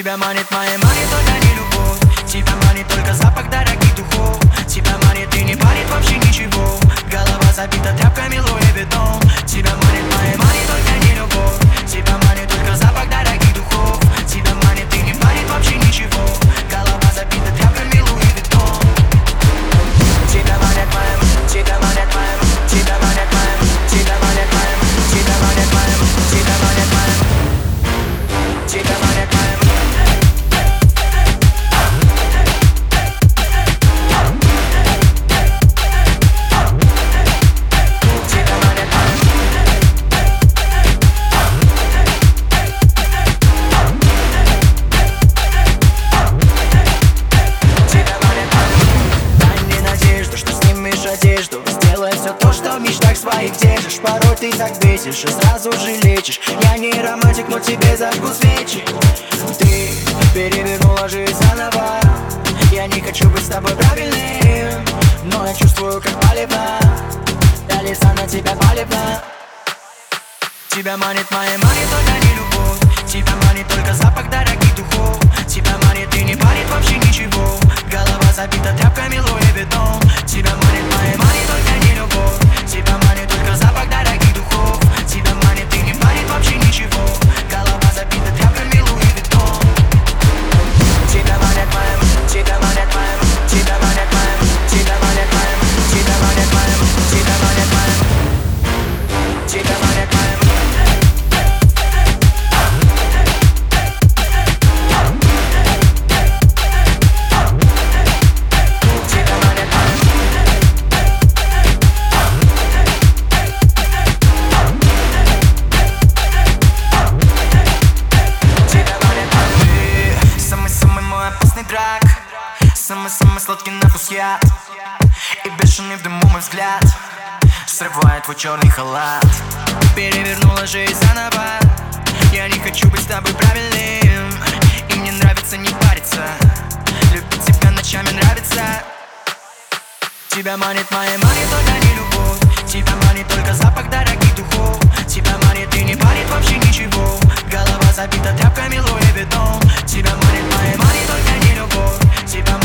Тебя манит моя манит только не любовь. Тебя манит только запах дорогих духов. Тебя манит и не парит вообще ничего. Голова забита тряпками Луи Виттон Тебя манит моя манит в мечтах своих держишь. Порой ты так бесишь и сразу же лечишь. Я не романтик, но тебе зажгу свечи Ты перевернула жизнь заново. Я не хочу быть с тобой правильным Но я чувствую, как палевно Я лица на тебя палевно Тебя манит моя манит только не любовь. Тебя манит только запах дорогих духов. Тебя манит и не парит вообще ничего. Голова забита тряпками Самый-самый сладкий на вкус яд И бешеный в дыму мой взгляд Срывает твой черный халат. Перевернула жизнь заново. Я не хочу быть с тобой правильным. И мне нравится не париться. Любить тебя ночами нравится. Тебя манит моя манит только не любовь. Тебя манит только запах дорогих духов. Тебя манит и не парит вообще ничего. Голова забита тряпками Луи Виттон Тебя манит моя манит только не любовь. Тебя